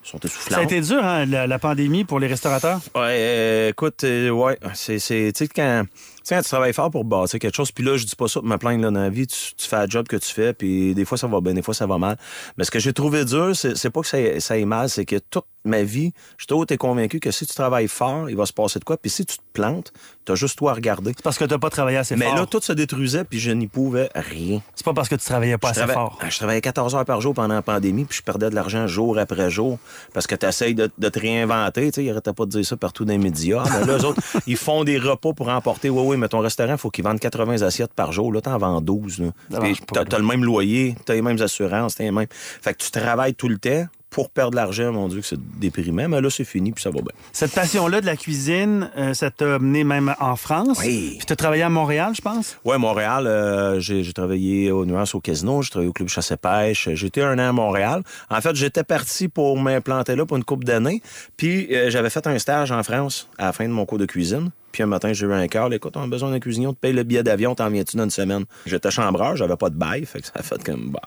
sont essoufflantes. Ça a été dur, hein, la, la pandémie pour les restaurateurs? Ouais, euh, écoute, euh, ouais, c'est, c'est, tu sais, quand, sais, tu travailles fort pour bâtir quelque chose, puis là, je dis pas ça pour me plaindre, là, dans la vie, tu, tu fais le job que tu fais, puis des fois, ça va bien, des fois, ça va mal. Mais ce que j'ai trouvé dur, c'est, pas que ça, ça aille mal, c'est que toute ma vie, toujours été convaincu que si tu travailles fort, il va se passer de quoi, puis si tu te plantes, t'as juste toi à regarder. C'est parce que t'as pas travaillé assez Mais fort. là, tout se détruisait, puis je n'y pouvais rien. C'est pas parce que tu travaillais pas Je assez fort. Je travaillais 14 heures par jour pendant la pandémie, puis je perdais de l'argent jour après jour parce que tu essayes de, de te réinventer. Tu sais, ils arrêtaient pas de dire ça partout dans les médias. Mais là, eux autres, ils font des repas pour emporter. Oui, mais ton restaurant, il faut qu'ils vendent 80 assiettes par jour. Là, t'en vends 12. Là. Ça Puis marche pas, T'as t'as le même loyer, t'as les mêmes assurances, t'as les mêmes. Fait que tu travailles tout le temps pour perdre de l'argent. Mon Dieu, que c'est déprimant. Mais là, c'est fini, puis ça va bien. Cette passion-là de la cuisine, euh, ça t'a mené même en France? Oui. Puis t'as travaillé à Montréal, je pense? Ouais, Montréal, euh, j'ai j'ai travaillé au Nuance au Casino, j'ai travaillé au Club Chasse et Pêche, j'étais un an à Montréal. En fait, j'étais parti pour m'implanter là pour une couple d'années, puis euh, j'avais fait un stage en France à la fin de mon cours de cuisine. Puis un matin, j'ai eu un cœur, écoute, on a besoin d'un cuisinier, on te paye le billet d'avion, t'en viens-tu dans une semaine? J'étais chambreur, j'avais pas de bail, fait que ça a fait comme, bah,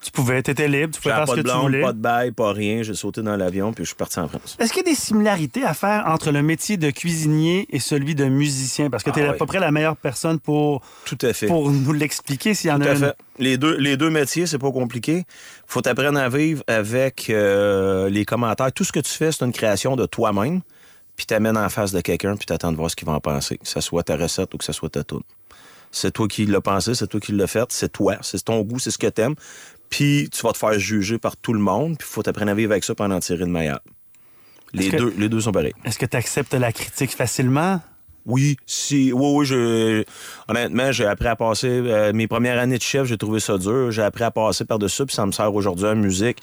Tu pouvais, t'étais libre, tu pouvais faire ce pas que de tu voulais. pas de bail, pas rien, j'ai sauté dans l'avion, puis je suis parti en France. Est-ce qu'il y a des similarités à faire entre le métier de cuisinier et celui de musicien? Parce que tu es Ah à oui. peu près la meilleure personne pour, Tout à fait. pour nous l'expliquer s'il y en Tout a à une. fait. Les deux, les deux métiers, c'est pas compliqué. Faut t'apprendre à vivre avec euh, les commentaires. Tout ce que tu fais, c'est une création de toi-même. Puis t'amènes en face de quelqu'un, puis t'attends de voir ce qu'il va en penser, que ce soit ta recette ou que ce soit ta tune. C'est toi qui l'as pensé, c'est toi qui l'as fait, c'est toi, c'est ton goût, c'est ce que t'aimes. Puis tu vas te faire juger par tout le monde, puis faut t'apprendre à vivre avec ça pour en tirer le meilleur. Les que- deux, les deux sont pareils. Est-ce que tu acceptes la critique facilement? Oui, si, oui, oui, je, honnêtement, j'ai appris à passer, euh, mes premières années de chef, j'ai trouvé ça dur. J'ai appris à passer par-dessus, puis ça me sert aujourd'hui en musique.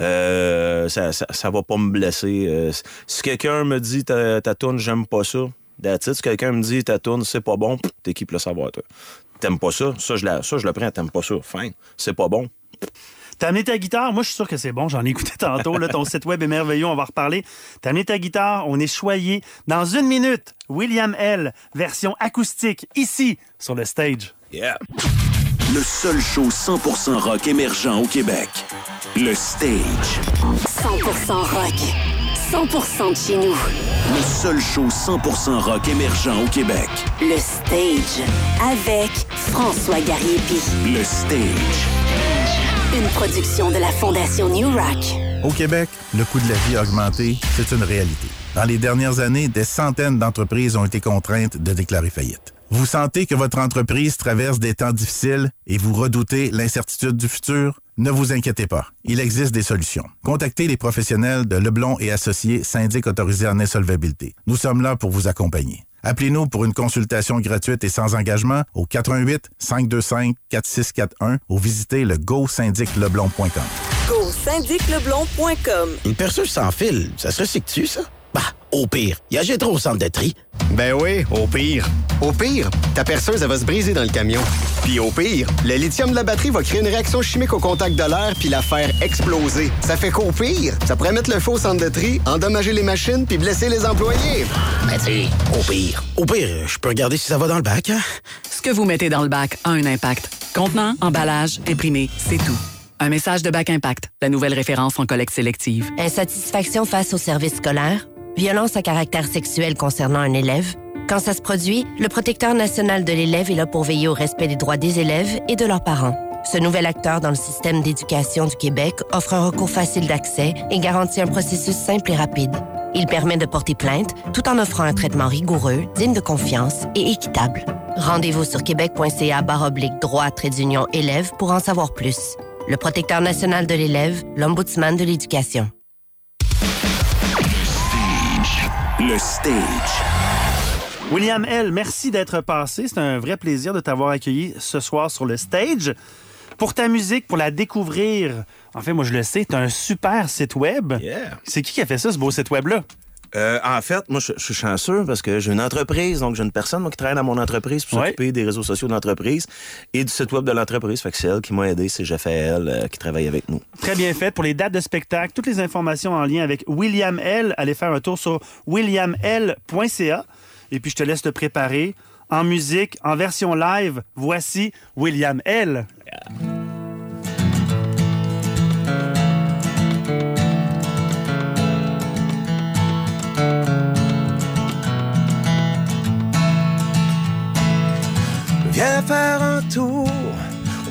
Euh, ça, ça, ça va pas me blesser. Euh, si quelqu'un me dit ta, ta tourne, j'aime pas ça, it. Si quelqu'un me dit ta tourne, c'est pas bon, t'es qui pour le savoir, toi? T'aimes pas ça? Ça, je, la, ça, je le prends, t'aimes pas ça? Fin. C'est pas bon. T'as amené ta guitare, moi je suis sûr que c'est bon, j'en ai écouté tantôt, là, ton site web est merveilleux, on va reparler. T'as amené ta guitare, on est choyé. Dans une minute, William L, version acoustique, ici, sur le stage. Yeah. Le seul show 100% rock émergent au Québec. Le Stage. 100% rock. 100% de chez nous. Le seul show 100% rock émergent au Québec. Le Stage. Avec François Gariepi. Le Stage. Une production de la Fondation New Rock. Au Québec, le coût de la vie a augmenté, c'est une réalité. Dans les dernières années, des centaines d'entreprises ont été contraintes de déclarer faillite. Vous sentez que votre entreprise traverse des temps difficiles et vous redoutez l'incertitude du futur? Ne vous inquiétez pas, il existe des solutions. Contactez les professionnels de Leblon et Associés, syndic autorisé en insolvabilité. Nous sommes là pour vous accompagner. Appelez-nous pour une consultation gratuite et sans engagement au 88 525 4641 ou visitez le gosyndicleblon.com. GoSyndicLeblon.com Une perceuse sans fil, ça se recycle-tu, ça? Bah, au pire, il y a trop au centre de tri? Ben oui, au pire. Au pire, ta perceuse, elle va se briser dans le camion. Puis au pire, le lithium de la batterie va créer une réaction chimique au contact de l'air puis la faire exploser. Ça fait qu'au pire, ça pourrait mettre le feu au centre de tri, endommager les machines puis blesser les employés. Mais tu sais, au pire. Au pire, je peux regarder si ça va dans le bac, hein? Ce que vous mettez dans le bac a un impact. Contenant, emballage, imprimé, c'est tout. Un message de Bac Impact, la nouvelle référence en collecte sélective. Insatisfaction face au service scolaire, violence à caractère sexuel concernant un élève. Quand ça se produit, le protecteur national de l'élève est là pour veiller au respect des droits des élèves et de leurs parents. Ce nouvel acteur dans le système d'éducation du Québec offre un recours facile d'accès et garantit un processus simple et rapide. Il permet de porter plainte tout en offrant un traitement rigoureux, digne de confiance et équitable. Rendez-vous sur québec.ca oblique droit trait d'union élève pour en savoir plus. Le protecteur national de l'élève, l'ombudsman de l'éducation. Le Stage. William L, merci d'être passé. C'est un vrai plaisir de t'avoir accueilli ce soir sur le stage. Pour ta musique, pour la découvrir, en fait, moi je le sais, tu as un super site web. C'est qui qui a fait ça, ce beau site web-là? Euh, en fait, moi, je, je suis chanceux parce que j'ai une entreprise, donc j'ai une personne moi, qui travaille dans mon entreprise pour s'occuper des réseaux sociaux de l'entreprise et du site web de l'entreprise. Fait que c'est elle qui m'a aidé, c'est Jeff-Elle euh, qui travaille avec nous. Très bien fait. Pour les dates de spectacle, toutes les informations en lien avec William L, allez faire un tour sur williaml.ca. Et puis, je te laisse te préparer. En musique, en version live, voici William L. Viens faire un tour,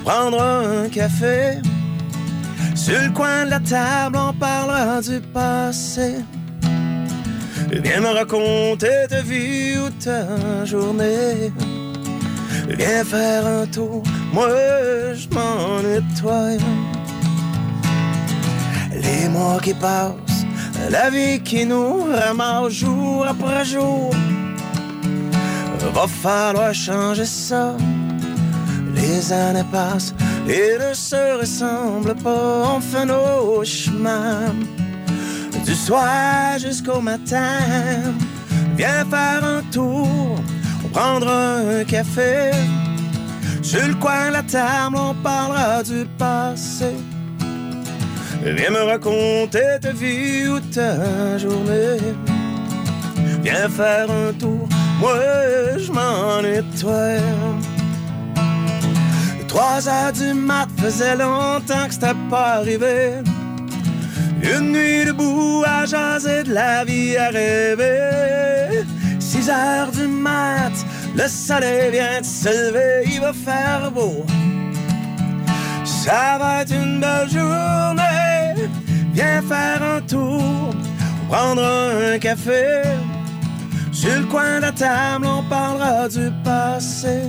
prendre un café. Sur le coin de la table, on parlera du passé. Viens me raconter ta vie ou ta journée. Viens faire un tour, moi je m'en nettoie. Les mois qui passent, la vie qui nous ramasse jour après jour. Va falloir changer ça. Les années passent et ne se ressemblent pas. On fait nos chemins du soir jusqu'au matin. Viens faire un tour, prendre un café. Sur le coin de la table, on parlera du passé. Viens me raconter ta vie ou ta journée. Viens faire un tour, moi je m'en nettoie. Trois heures du mat faisait longtemps que c'était pas arrivé. Une nuit debout à jaser de la vie à rêver. Six heures du mat, le soleil vient de se lever, il va faire beau. Ça va être une belle journée. Viens faire un tour, prendre un café. Sur le coin de la table, on parlera du passé.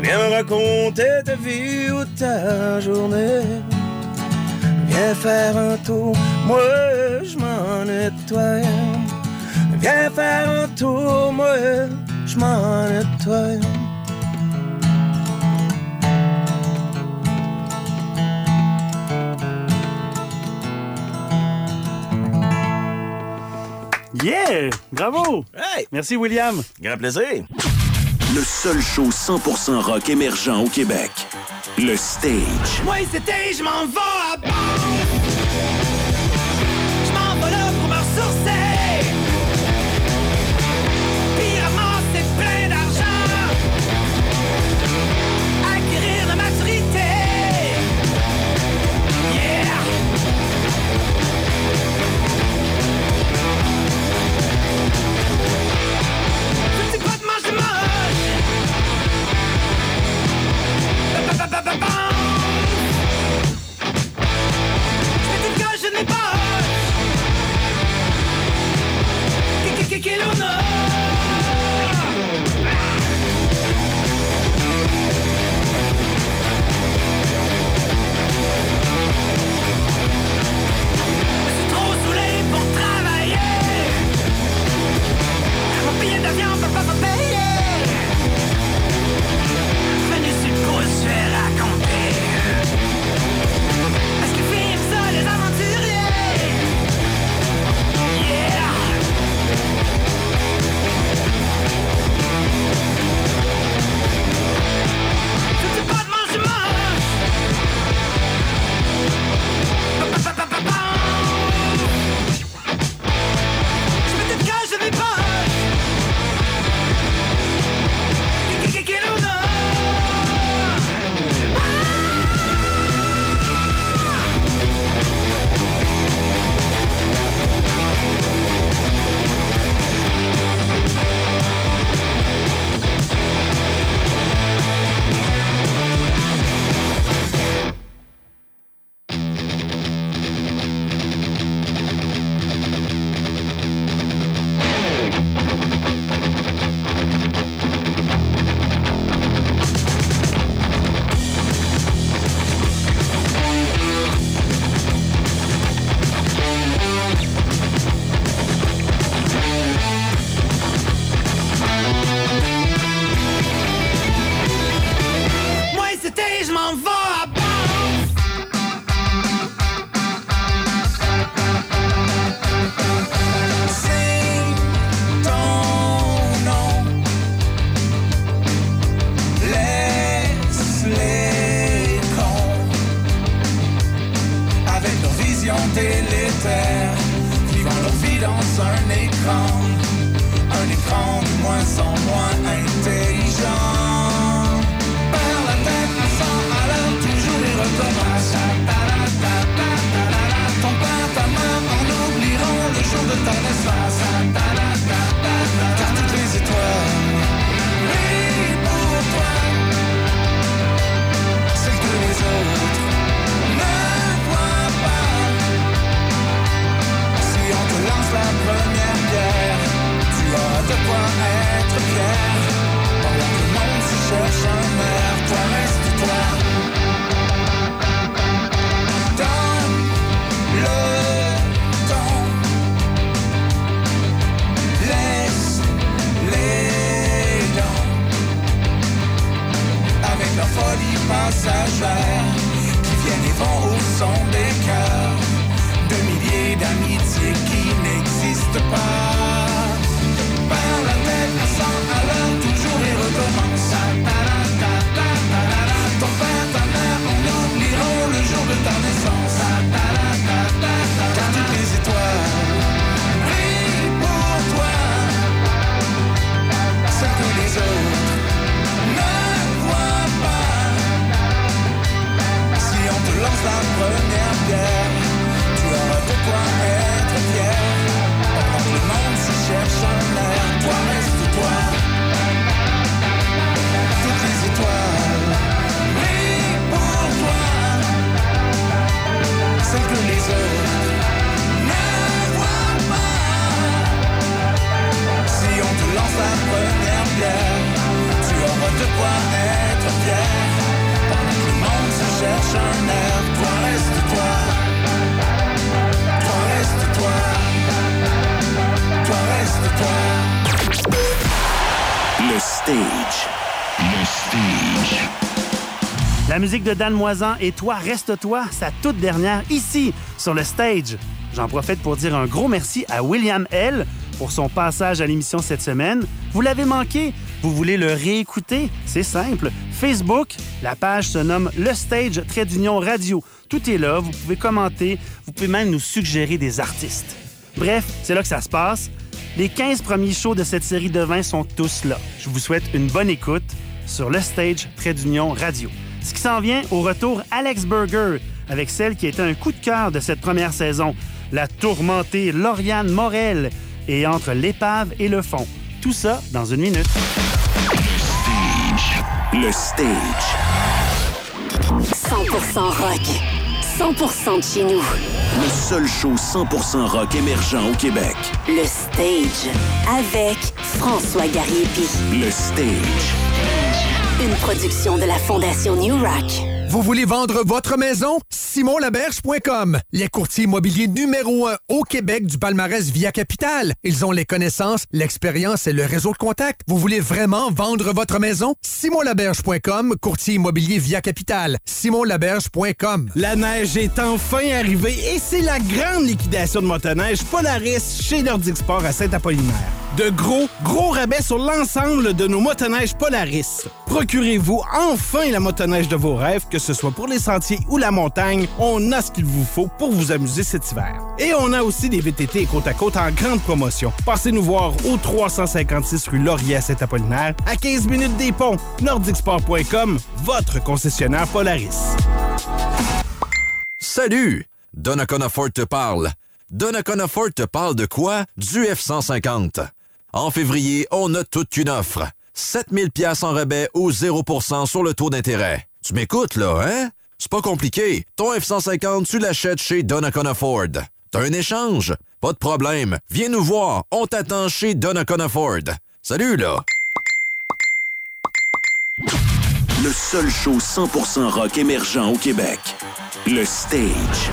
Viens me raconter ta vie ou ta journée. Viens faire un tour, moi je m'en nettoie. Viens faire un tour, moi je m'en nettoie. Yeah! Bravo! Hey! Merci, William. Grand plaisir. Le seul show 100% rock émergent au Québec. Le Stage. Moi, c'était, je m'en vais à. Dan Moisan et Toi Reste-toi, sa toute dernière, ici, sur le stage. J'en profite pour dire un gros merci à William L. pour son passage à l'émission cette semaine. Vous l'avez manqué? Vous voulez le réécouter? C'est simple. Facebook, la page se nomme Le Stage Trait d'Union Radio. Tout est là, vous pouvez commenter, vous pouvez même nous suggérer des artistes. Bref, c'est là que ça se passe. Les 15 premiers shows de cette série de 20 sont tous là. Je vous souhaite une bonne écoute sur Le Stage Trait d'Union Radio. Ce qui s'en vient au retour Alex Burger avec celle qui était un coup de cœur de cette première saison, la tourmentée Lauriane Morel et entre l'épave et le fond. Tout ça dans une minute. Le stage. 100% rock. 100% de chez nous. Le seul show 100% rock émergent au Québec. Le Stage. Avec François Gariepi. Le stage. Une production de la Fondation New Rock. Vous voulez vendre votre maison? simonlaberge.com. Les courtiers immobiliers numéro un au Québec du palmarès Via Capital. Ils ont les connaissances, l'expérience et le réseau de contact. Vous voulez vraiment vendre votre maison? simonlaberge.com, courtier immobilier Via Capital. simonlaberge.com. La neige est enfin arrivée et c'est la grande liquidation de motoneige Polaris chez Nordic Sport à Saint-Apollinaire. De gros, gros rabais sur l'ensemble de nos motoneiges Polaris. Procurez-vous enfin la motoneige de vos rêves, que ce soit pour les sentiers ou la montagne, on a ce qu'il vous faut pour vous amuser cet hiver. Et on a aussi des VTT côte à côte en grande promotion. Passez nous voir au 356 rue Laurier à Saint-Apollinaire, à 15 minutes des ponts. Nordicsport.com, votre concessionnaire Polaris. Salut! Donnacona Ford te parle. Donnacona Ford te parle de quoi? Du F-150. En février, on a toute une offre. 7000 pièces en rabais ou 0% sur le taux d'intérêt. Tu m'écoutes, là, hein? C'est pas compliqué. Ton F-150, tu l'achètes chez Donnacona Ford. T'as un échange? Pas de problème. Viens nous voir. On t'attend chez Donnacona Ford. Salut, là! Le seul show 100% rock émergent au Québec. Le stage.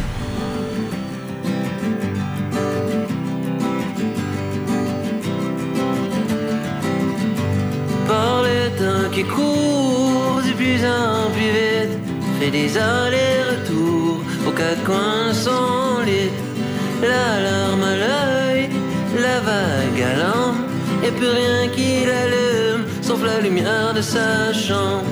par le temps qui court de plus en plus vite, fait des allers-retours aux quatre coins sans lit. La larme à l'œil, la vague à l'âme, et plus rien qui l'allume, sauf la lumière de sa chambre.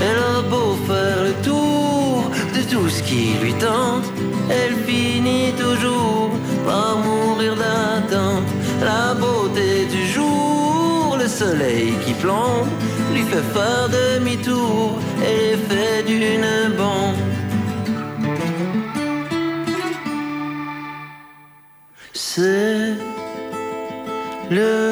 Elle a beau faire le tour de tout ce qui lui tente, elle finit toujours par mourir d'attente. La beauté du jour, le soleil qui plombe, lui fait faire demi-tour et l'effet d'une bombe. C'est le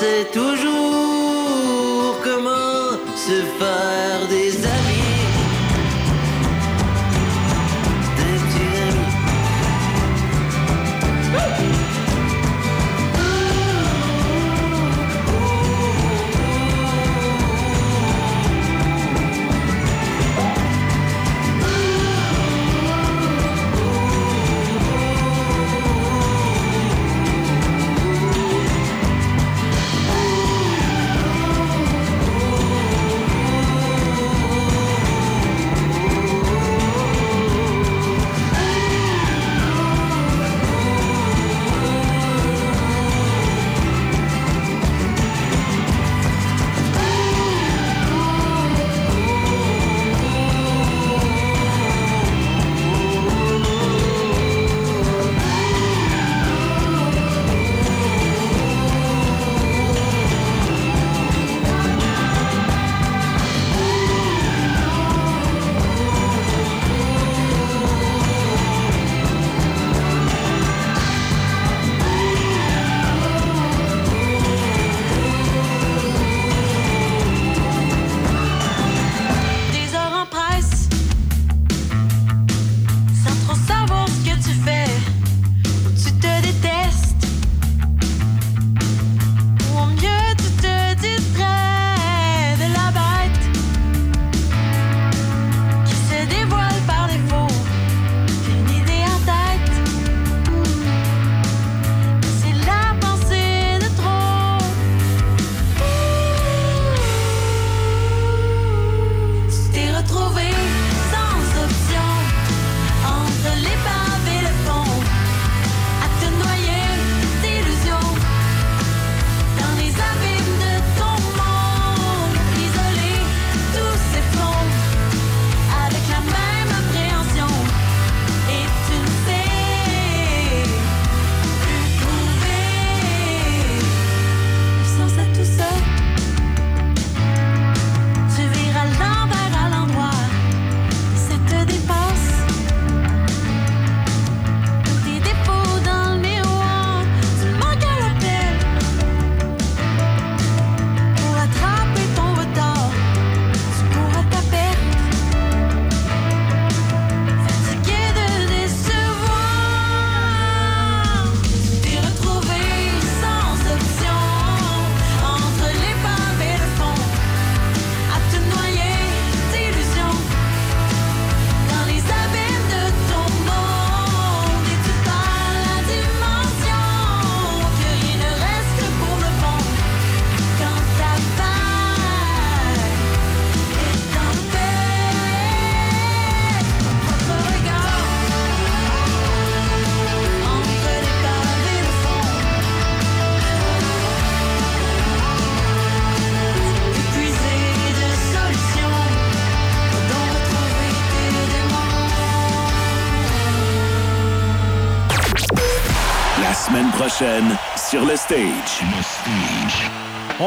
sait toujours comment se faire des amis.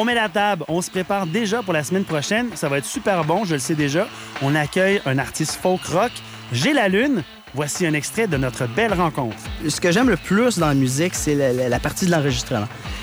On met la table, on se prépare déjà pour la semaine prochaine. Ça va être super bon, je le sais déjà. On accueille un artiste folk rock. J'ai la lune. Voici un extrait de notre belle rencontre. Ce que j'aime le plus dans la musique, c'est la, la- la partie de l'enregistrement.